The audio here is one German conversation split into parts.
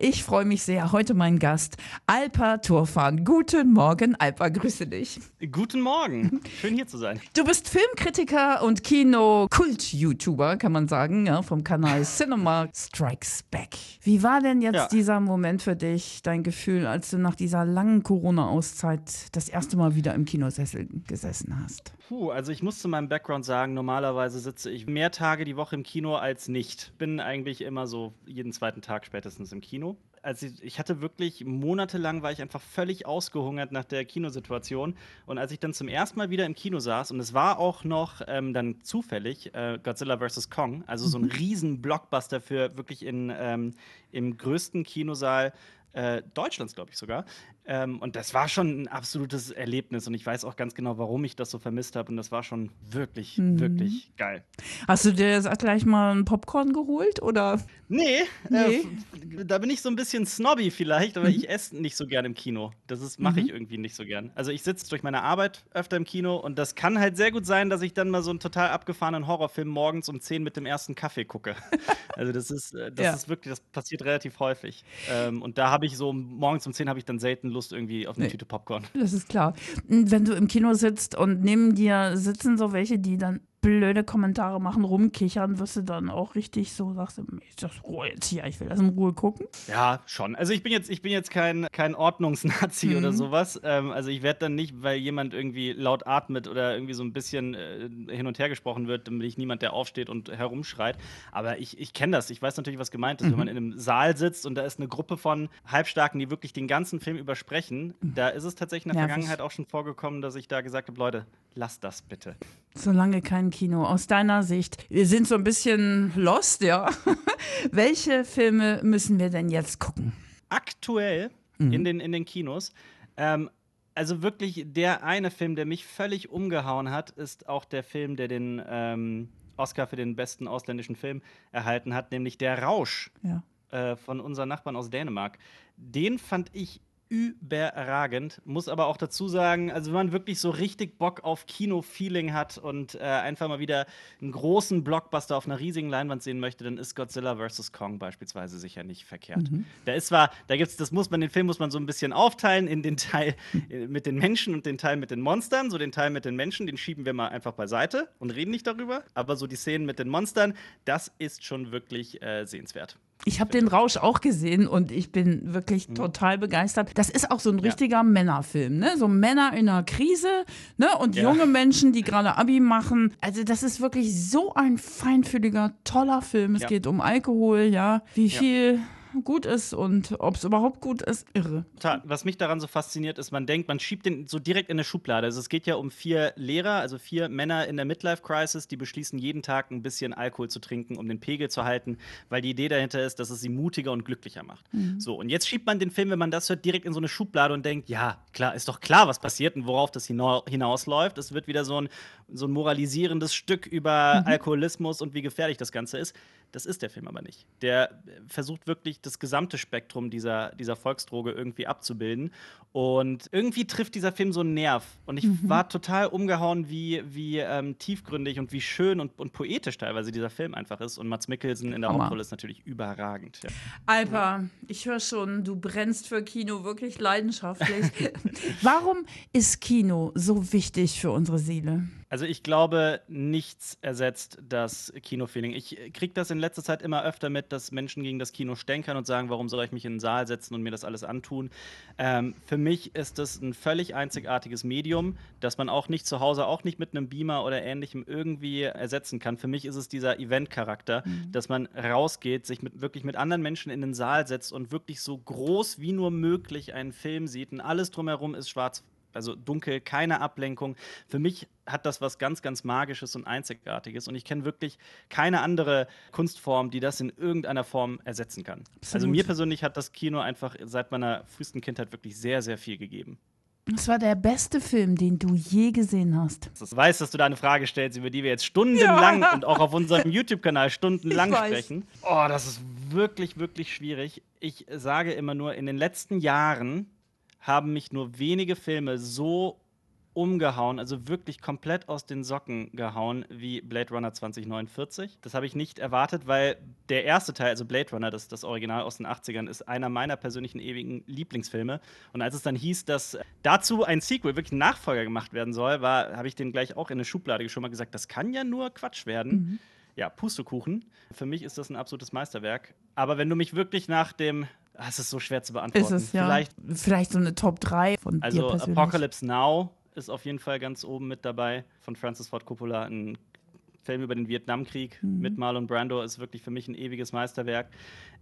Ich freue mich sehr. Heute mein Gast, Alpa Turfan. Guten Morgen, Alpa, grüße dich. Guten Morgen. Schön hier zu sein. Du bist Filmkritiker und Kino-Kult-YouTuber, kann man sagen, ja, vom Kanal Cinema Strikes Back. Wie war denn jetzt Ja. dieser Moment für dich, dein Gefühl, als du nach dieser langen Corona-Auszeit das erste Mal wieder im Kinosessel gesessen hast? Puh, also ich muss zu meinem Background sagen, normalerweise sitze ich mehr Tage die Woche im Kino als nicht. Bin eigentlich immer so jeden zweiten Tag spätestens im Kino. Also ich, hatte wirklich monatelang war ich einfach völlig ausgehungert nach der Kinosituation. Und als ich dann zum ersten Mal wieder im Kino saß, und es war auch noch ähm, dann zufällig äh, Godzilla vs. Kong, also so ein riesen Blockbuster für wirklich in, ähm, im größten Kinosaal äh, Deutschlands, glaube ich sogar. Ähm, und das war schon ein absolutes Erlebnis. Und ich weiß auch ganz genau, warum ich das so vermisst habe. Und das war schon wirklich, wirklich geil. Hast du dir jetzt gleich mal ein Popcorn geholt oder? Nee, Nee? Äh, da bin ich so ein bisschen snobby vielleicht, aber ich esse nicht so gern im Kino. Das mache ich irgendwie nicht so gern. Also ich sitze durch meine Arbeit öfter im Kino und das kann halt sehr gut sein, dass ich dann mal so einen total abgefahrenen Horrorfilm morgens um 10 mit dem ersten Kaffee gucke. also das ist, äh, das Ja. ist wirklich, das passiert relativ häufig. Ähm, und da habe ich so morgens um 10 habe ich dann selten Lust irgendwie auf eine Nee. Tüte Popcorn. Das ist klar. Wenn du im Kino sitzt und neben dir sitzen so welche, die dann blöde Kommentare machen, rumkichern, wirst du dann auch richtig so, sagst du, ich das Ruhe jetzt hier, ich will das in Ruhe gucken. Ja, schon. Also ich bin jetzt, ich bin jetzt kein, kein Ordnungsnazi oder sowas. Ähm, also ich werde dann nicht, weil jemand irgendwie laut atmet oder irgendwie so ein bisschen äh, hin und her gesprochen wird, dann bin ich niemand, der aufsteht und herumschreit. Aber ich, ich kenne das. Ich weiß natürlich, was gemeint ist, wenn man in einem Saal sitzt und da ist eine Gruppe von Halbstarken, die wirklich den ganzen Film übersprechen. Da ist es tatsächlich in der Nervig. Vergangenheit auch schon vorgekommen, dass ich da gesagt habe, Leute, lasst das bitte. Solange kein Kino. Aus deiner Sicht, wir sind so ein bisschen lost, ja. Welche Filme müssen wir denn jetzt gucken? aktuell in, den, in den Kinos. Ähm, also wirklich der eine Film, der mich völlig umgehauen hat, ist auch der Film, der den ähm, Oscar für den besten ausländischen Film erhalten hat, nämlich Der Rausch Ja. äh, von unseren Nachbarn aus Dänemark. Den fand ich überragend, muss aber auch dazu sagen, also wenn man wirklich so richtig Bock auf Kino-Feeling hat und äh, einfach mal wieder einen großen Blockbuster auf einer riesigen Leinwand sehen möchte, dann ist Godzilla vs. Kong beispielsweise sicher nicht verkehrt. Da ist zwar, da gibt's, das muss man, den Film muss man so ein bisschen aufteilen in den Teil äh, mit den Menschen und den Teil mit den Monstern. So den Teil mit den Menschen, den schieben wir mal einfach beiseite und reden nicht darüber. Aber so die Szenen mit den Monstern, das ist schon wirklich äh, sehenswert. Ich habe den Rausch auch gesehen und ich bin wirklich total begeistert. Das ist auch so ein richtiger Männerfilm, ne? So Männer in einer Krise, ne? Und Ja. junge Menschen, die gerade Abi machen. Also das ist wirklich so ein feinfühliger, toller Film. Es Ja. geht um Alkohol, ja. Wie Ja. viel gut ist und ob es überhaupt gut ist, irre. Was mich daran so fasziniert, ist, man denkt, man schiebt den so direkt in eine Schublade. Also es geht ja um vier Lehrer, also vier Männer in der Midlife-Crisis, die beschließen, jeden Tag ein bisschen Alkohol zu trinken, um den Pegel zu halten, weil die Idee dahinter ist, dass es sie mutiger und glücklicher macht. So, und jetzt schiebt man den Film, wenn man das hört, direkt in so eine Schublade und denkt, ja, klar, ist doch klar, was passiert und worauf das hina hinausläuft. Es wird wieder so ein, so ein moralisierendes Stück über Alkoholismus und wie gefährlich das Ganze ist. Das ist der Film aber nicht. Der äh, versucht wirklich das gesamte Spektrum dieser, dieser Volksdroge irgendwie abzubilden. Und irgendwie trifft dieser Film so einen Nerv. Und ich war total umgehauen, wie, wie ähm, tiefgründig und wie schön und, und poetisch teilweise dieser Film einfach ist. Und Mats Mikkelsen in der Hammer. Hauptrolle ist natürlich überragend. Ja. Alpa, ich höre schon, du brennst für Kino wirklich leidenschaftlich. Warum ist Kino so wichtig für unsere Seele? Also ich glaube, nichts ersetzt das Kinofeeling. Ich kriege das in letzter Zeit immer öfter mit, dass Menschen gegen das Kino stänkern und sagen, warum soll ich mich in den Saal setzen und mir das alles antun. Ähm, für mich ist das ein völlig einzigartiges Medium, das man auch nicht zu Hause, auch nicht mit einem Beamer oder ähnlichem irgendwie ersetzen kann. Für mich ist es dieser Event-Charakter, dass man rausgeht, sich mit, wirklich mit anderen Menschen in den Saal setzt und wirklich so groß wie nur möglich einen Film sieht und alles drumherum ist schwarz also dunkel, keine Ablenkung. Für mich hat das was ganz, ganz Magisches und Einzigartiges. Und ich kenne wirklich keine andere Kunstform, die das in irgendeiner Form ersetzen kann. Also Absolut. mir persönlich hat das Kino einfach seit meiner frühesten Kindheit wirklich sehr, sehr viel gegeben. Das war der beste Film, den du je gesehen hast. Ich weiß, dass du da eine Frage stellst, über die wir jetzt stundenlang Ja. und auch auf unserem YouTube-Kanal stundenlang sprechen. Oh, das ist wirklich, wirklich schwierig. Ich sage immer nur, in den letzten Jahren haben mich nur wenige Filme so umgehauen, also wirklich komplett aus den Socken gehauen, wie Blade Runner 2049. Das habe ich nicht erwartet, weil der erste Teil, also Blade Runner, das, das Original aus den 80ern, ist einer meiner persönlichen ewigen Lieblingsfilme. Und als es dann hieß, dass dazu ein Sequel, wirklich ein Nachfolger gemacht werden soll, war, habe ich den gleich auch in eine Schublade schon mal gesagt, das kann ja nur Quatsch werden. Mhm. Ja, Pustekuchen. Für mich ist das ein absolutes Meisterwerk. Aber wenn du mich wirklich nach dem es ist so schwer zu beantworten. Ist es, ja. Vielleicht, Vielleicht so eine Top 3 von also dir persönlich. Apocalypse Now ist auf jeden Fall ganz oben mit dabei von Francis Ford Coppola. Ein Film über den Vietnamkrieg mhm. mit Marlon Brando ist wirklich für mich ein ewiges Meisterwerk.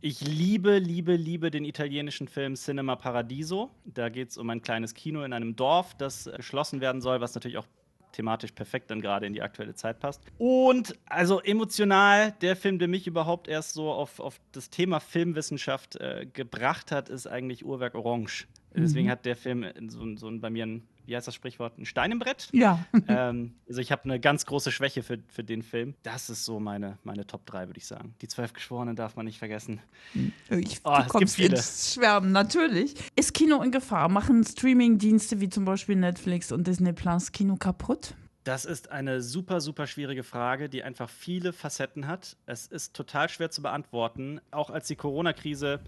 Ich liebe, liebe, liebe den italienischen Film Cinema Paradiso. Da geht es um ein kleines Kino in einem Dorf, das geschlossen werden soll, was natürlich auch thematisch perfekt dann gerade in die aktuelle Zeit passt. Und also emotional, der Film, der mich überhaupt erst so auf, auf das Thema Filmwissenschaft äh, gebracht hat, ist eigentlich Uhrwerk Orange. Mhm. Deswegen hat der Film so, so bei mir ein wie heißt das Sprichwort, ein Stein im Brett. Ja. ähm, also ich habe eine ganz große Schwäche für, für den Film. Das ist so meine, meine Top 3, würde ich sagen. Die zwölf Geschworenen darf man nicht vergessen. Hm. Ich, oh, es gibt viele. Schwärmen, natürlich. Ist Kino in Gefahr? Machen Streaming-Dienste wie zum Beispiel Netflix und Disney Plus Kino kaputt? Das ist eine super, super schwierige Frage, die einfach viele Facetten hat. Es ist total schwer zu beantworten. Auch als die Corona-Krise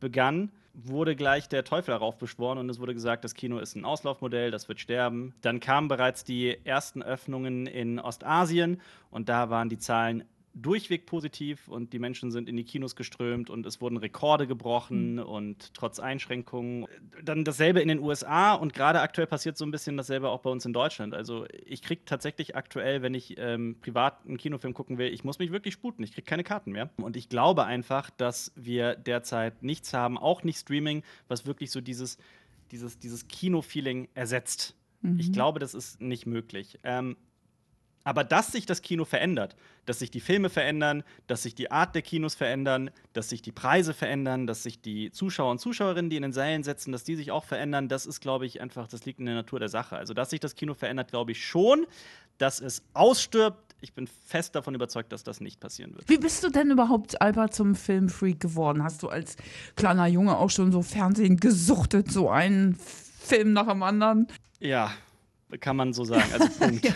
begann, wurde gleich der Teufel darauf beschworen und es wurde gesagt, das Kino ist ein Auslaufmodell, das wird sterben. Dann kamen bereits die ersten Öffnungen in Ostasien und da waren die Zahlen durchweg positiv und die Menschen sind in die Kinos geströmt und es wurden Rekorde gebrochen mhm. und trotz Einschränkungen. Dann dasselbe in den USA und gerade aktuell passiert so ein bisschen dasselbe auch bei uns in Deutschland. Also ich kriege tatsächlich aktuell, wenn ich ähm, privat einen Kinofilm gucken will, ich muss mich wirklich sputen. Ich kriege keine Karten mehr. Und ich glaube einfach, dass wir derzeit nichts haben, auch nicht Streaming, was wirklich so dieses, dieses, dieses Kino-Feeling ersetzt. Mhm. Ich glaube, das ist nicht möglich. Ähm, aber dass sich das Kino verändert, dass sich die Filme verändern, dass sich die Art der Kinos verändern, dass sich die Preise verändern, dass sich die Zuschauer und Zuschauerinnen, die in den Sälen sitzen, dass die sich auch verändern, das ist, glaube ich, einfach, das liegt in der Natur der Sache. Also, dass sich das Kino verändert, glaube ich schon. Dass es ausstirbt, ich bin fest davon überzeugt, dass das nicht passieren wird. Wie bist du denn überhaupt, Alba, zum Filmfreak geworden? Hast du als kleiner Junge auch schon so Fernsehen gesuchtet, so einen Film nach dem anderen? Ja, kann man so sagen. Also Punkt. ja,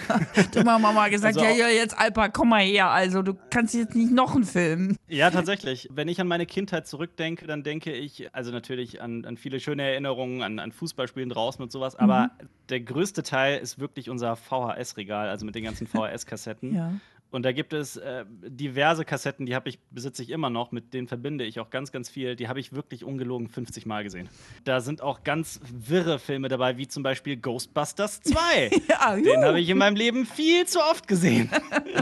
du Mama mal gesagt, also, ja, ja, jetzt Alpa, komm mal her. Also du kannst jetzt nicht noch einen Film. Ja, tatsächlich. Wenn ich an meine Kindheit zurückdenke, dann denke ich, also natürlich an, an viele schöne Erinnerungen, an, an Fußballspielen draußen und sowas, aber mhm. der größte Teil ist wirklich unser VHS-Regal, also mit den ganzen VHS-Kassetten. ja. Und da gibt es äh, diverse Kassetten, die habe ich, besitze ich immer noch, mit denen verbinde ich auch ganz, ganz viel. Die habe ich wirklich ungelogen 50 Mal gesehen. Da sind auch ganz wirre Filme dabei, wie zum Beispiel Ghostbusters 2. ja, Den habe ich in meinem Leben viel zu oft gesehen.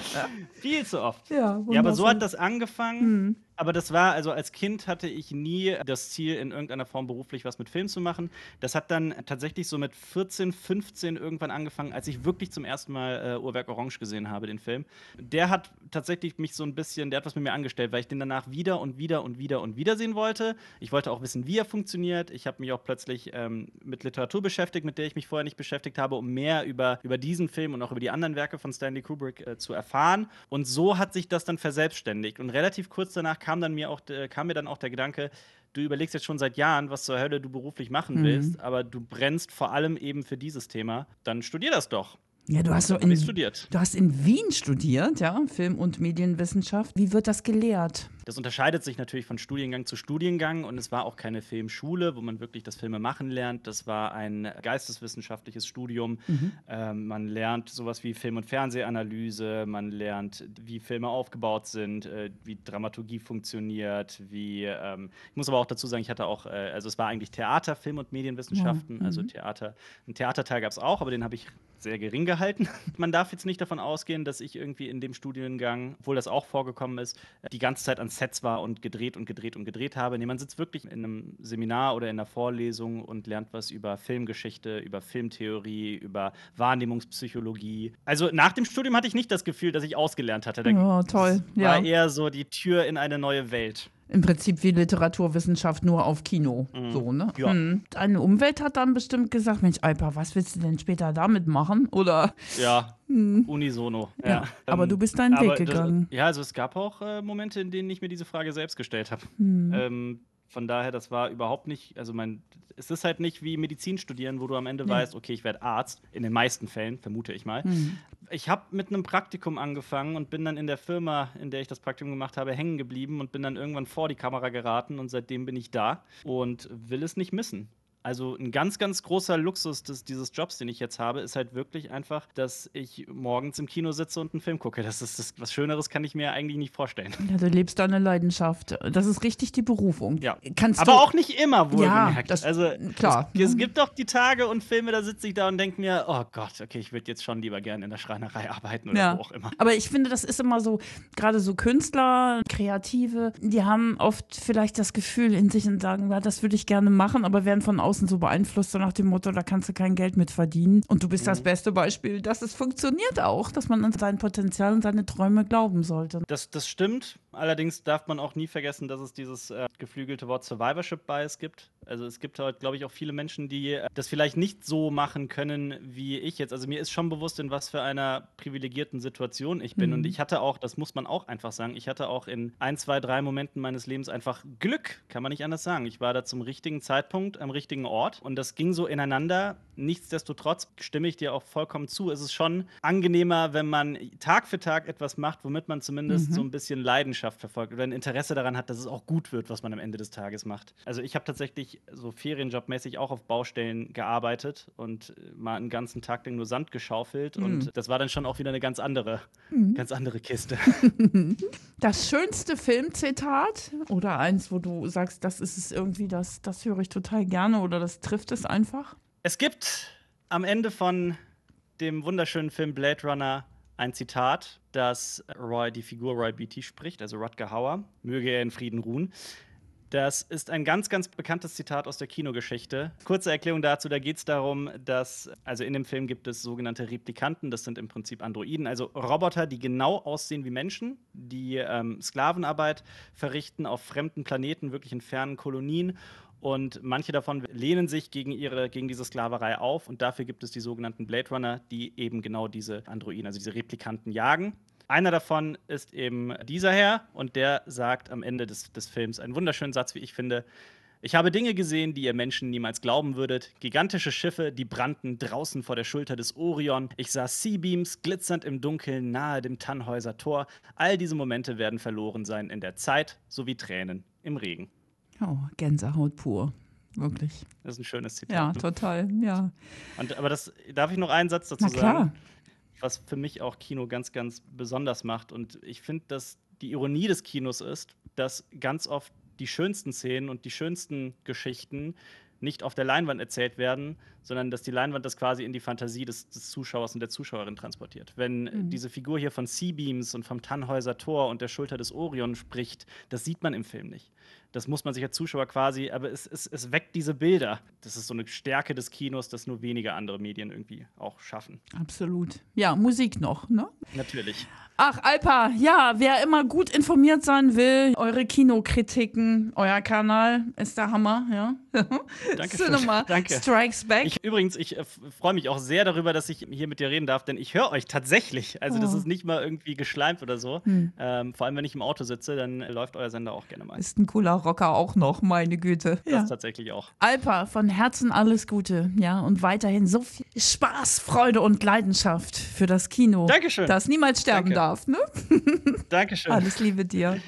viel zu oft. Ja, ja, aber so hat das angefangen. Mhm. Aber das war, also als Kind hatte ich nie das Ziel, in irgendeiner Form beruflich was mit Film zu machen. Das hat dann tatsächlich so mit 14, 15 irgendwann angefangen, als ich wirklich zum ersten Mal äh, Uhrwerk Orange gesehen habe, den Film. Der hat tatsächlich mich so ein bisschen, der hat was mit mir angestellt, weil ich den danach wieder und wieder und wieder und wieder sehen wollte. Ich wollte auch wissen, wie er funktioniert. Ich habe mich auch plötzlich ähm, mit Literatur beschäftigt, mit der ich mich vorher nicht beschäftigt habe, um mehr über, über diesen Film und auch über die anderen Werke von Stanley Kubrick äh, zu erfahren. Und so hat sich das dann verselbstständigt. Und relativ kurz danach kam dann mir auch kam mir dann auch der Gedanke, du überlegst jetzt schon seit Jahren, was zur Hölle du beruflich machen mhm. willst, aber du brennst vor allem eben für dieses Thema, dann studier das doch. Ja, du hast so in, studiert. Du hast in Wien studiert, ja, Film- und Medienwissenschaft. Wie wird das gelehrt? Das unterscheidet sich natürlich von Studiengang zu Studiengang und es war auch keine Filmschule, wo man wirklich das Filme machen lernt. Das war ein geisteswissenschaftliches Studium. Mhm. Ähm, man lernt sowas wie Film- und Fernsehanalyse, man lernt, wie Filme aufgebaut sind, äh, wie Dramaturgie funktioniert, wie ähm, ich muss aber auch dazu sagen, ich hatte auch, äh, also es war eigentlich Theater, Film- und Medienwissenschaften, also mhm. also Theater. Ein Theaterteil gab es auch, aber den habe ich sehr gering gehalten. Man darf jetzt nicht davon ausgehen, dass ich irgendwie in dem Studiengang, obwohl das auch vorgekommen ist, die ganze Zeit an Sets war und gedreht und gedreht und gedreht habe. Nee, man sitzt wirklich in einem Seminar oder in einer Vorlesung und lernt was über Filmgeschichte, über Filmtheorie, über Wahrnehmungspsychologie. Also nach dem Studium hatte ich nicht das Gefühl, dass ich ausgelernt hatte. Da oh, toll. War ja. eher so die Tür in eine neue Welt im Prinzip wie Literaturwissenschaft nur auf Kino. Mhm. So, ne? Ja. Hm. Deine Umwelt hat dann bestimmt gesagt: Mensch, Alpa, was willst du denn später damit machen? Oder? Ja, hm. unisono. Ja. ja. Aber du bist deinen Weg gegangen. Das, ja, also es gab auch äh, Momente, in denen ich mir diese Frage selbst gestellt habe. Hm. Ähm, Von daher, das war überhaupt nicht, also mein, es ist halt nicht wie Medizin studieren, wo du am Ende Nee. weißt, okay, ich werde Arzt, in den meisten Fällen, vermute ich mal. Hm. Ich habe mit einem Praktikum angefangen und bin dann in der Firma, in der ich das Praktikum gemacht habe, hängen geblieben und bin dann irgendwann vor die Kamera geraten und seitdem bin ich da und will es nicht missen. Also ein ganz, ganz großer Luxus des, dieses Jobs, den ich jetzt habe, ist halt wirklich einfach, dass ich morgens im Kino sitze und einen Film gucke. Das ist das, was Schöneres kann ich mir eigentlich nicht vorstellen. Ja, du lebst deine Leidenschaft. Das ist richtig die Berufung. Ja. Kannst Aber auch nicht immer, wohlgemerkt. das- also klar. Es, es gibt doch die Tage und Filme, da sitze ich da und denke mir, oh Gott, okay, ich würde jetzt schon lieber gerne in der Schreinerei arbeiten oder Ja. wo auch immer. Aber ich finde, das ist immer so, gerade so Künstler, Kreative, die haben oft vielleicht das Gefühl in sich und sagen, ja, das würde ich gerne machen, aber werden von außen so beeinflusst, so nach dem Motto, da kannst du kein Geld mit verdienen. Und du bist Mhm. das beste Beispiel, dass es funktioniert auch, dass man an sein Potenzial und seine Träume glauben sollte. Das, das stimmt. Allerdings darf man auch nie vergessen, dass es dieses äh, geflügelte Wort Survivorship Bias gibt. Also es gibt halt, glaube ich, auch viele Menschen, die äh, das vielleicht nicht so machen können wie ich jetzt. Also mir ist schon bewusst, in was für einer privilegierten Situation ich bin. Mhm. Und ich hatte auch, das muss man auch einfach sagen, ich hatte auch in ein, zwei, drei Momenten meines Lebens einfach Glück, kann man nicht anders sagen. Ich war da zum richtigen Zeitpunkt am richtigen Ort und das ging so ineinander. Nichtsdestotrotz stimme ich dir auch vollkommen zu. Es ist schon angenehmer, wenn man Tag für Tag etwas macht, womit man zumindest Mhm. so ein bisschen Leidenschaft verfolgt oder ein Interesse daran hat, dass es auch gut wird, was man am Ende des Tages macht. Also ich habe tatsächlich so Ferienjobmäßig auch auf Baustellen gearbeitet und mal einen ganzen Tag lang nur Sand geschaufelt Mhm. und das war dann schon auch wieder eine ganz andere, ganz andere Kiste. Das schönste Filmzitat oder eins, wo du sagst, das ist es irgendwie, das, das höre ich total gerne oder das trifft es einfach? Es gibt am Ende von dem wunderschönen Film Blade Runner ein Zitat, das Roy, die Figur Roy Beatty spricht, also Rutger Hauer, möge er in Frieden ruhen. Das ist ein ganz, ganz bekanntes Zitat aus der Kinogeschichte. Kurze Erklärung dazu, da geht es darum, dass, also in dem Film gibt es sogenannte Replikanten, das sind im Prinzip Androiden, also Roboter, die genau aussehen wie Menschen, die ähm, Sklavenarbeit verrichten auf fremden Planeten, wirklich in fernen Kolonien. Und manche davon lehnen sich gegen, ihre, gegen diese Sklaverei auf. Und dafür gibt es die sogenannten Blade Runner, die eben genau diese Androiden, also diese Replikanten jagen. Einer davon ist eben dieser Herr und der sagt am Ende des, des Films einen wunderschönen Satz, wie ich finde. Ich habe Dinge gesehen, die ihr Menschen niemals glauben würdet. Gigantische Schiffe, die brannten draußen vor der Schulter des Orion. Ich sah Seabeams glitzernd im Dunkeln nahe dem Tannhäuser Tor. All diese Momente werden verloren sein in der Zeit sowie Tränen im Regen. Oh, Gänsehaut pur. Wirklich. Das ist ein schönes Zitat. Ja, ne? total. Ja. Und, aber das darf ich noch einen Satz dazu Na klar. sagen, was für mich auch Kino ganz, ganz besonders macht. Und ich finde, dass die Ironie des Kinos ist, dass ganz oft die schönsten Szenen und die schönsten Geschichten nicht auf der Leinwand erzählt werden, sondern dass die Leinwand das quasi in die Fantasie des, des Zuschauers und der Zuschauerin transportiert. Wenn Mhm. diese Figur hier von Seabeams und vom Tannhäuser Tor und der Schulter des Orion spricht, das sieht man im Film nicht. Das muss man sich als Zuschauer quasi, aber es, es, es weckt diese Bilder. Das ist so eine Stärke des Kinos, das nur wenige andere Medien irgendwie auch schaffen. Absolut. Ja, Musik noch, ne? Natürlich. Ach, Alpa, ja, wer immer gut informiert sein will, eure Kinokritiken, euer Kanal ist der Hammer, ja. Dankeschön. Cinema Danke. Strikes Back. Ich, übrigens, ich äh, freue mich auch sehr darüber, dass ich hier mit dir reden darf, denn ich höre euch tatsächlich. Also, das Oh. ist nicht mal irgendwie geschleimt oder so. Hm. Ähm, vor allem, wenn ich im Auto sitze, dann läuft euer Sender auch gerne mal. ist ein cooler Rocker auch noch, meine Güte. Das Ja. tatsächlich auch. Alpa, von Herzen alles Gute, ja, und weiterhin so viel Spaß, Freude und Leidenschaft für das Kino. Dankeschön. Das niemals sterben Danke. Darf, ne? Dankeschön. Alles Liebe dir.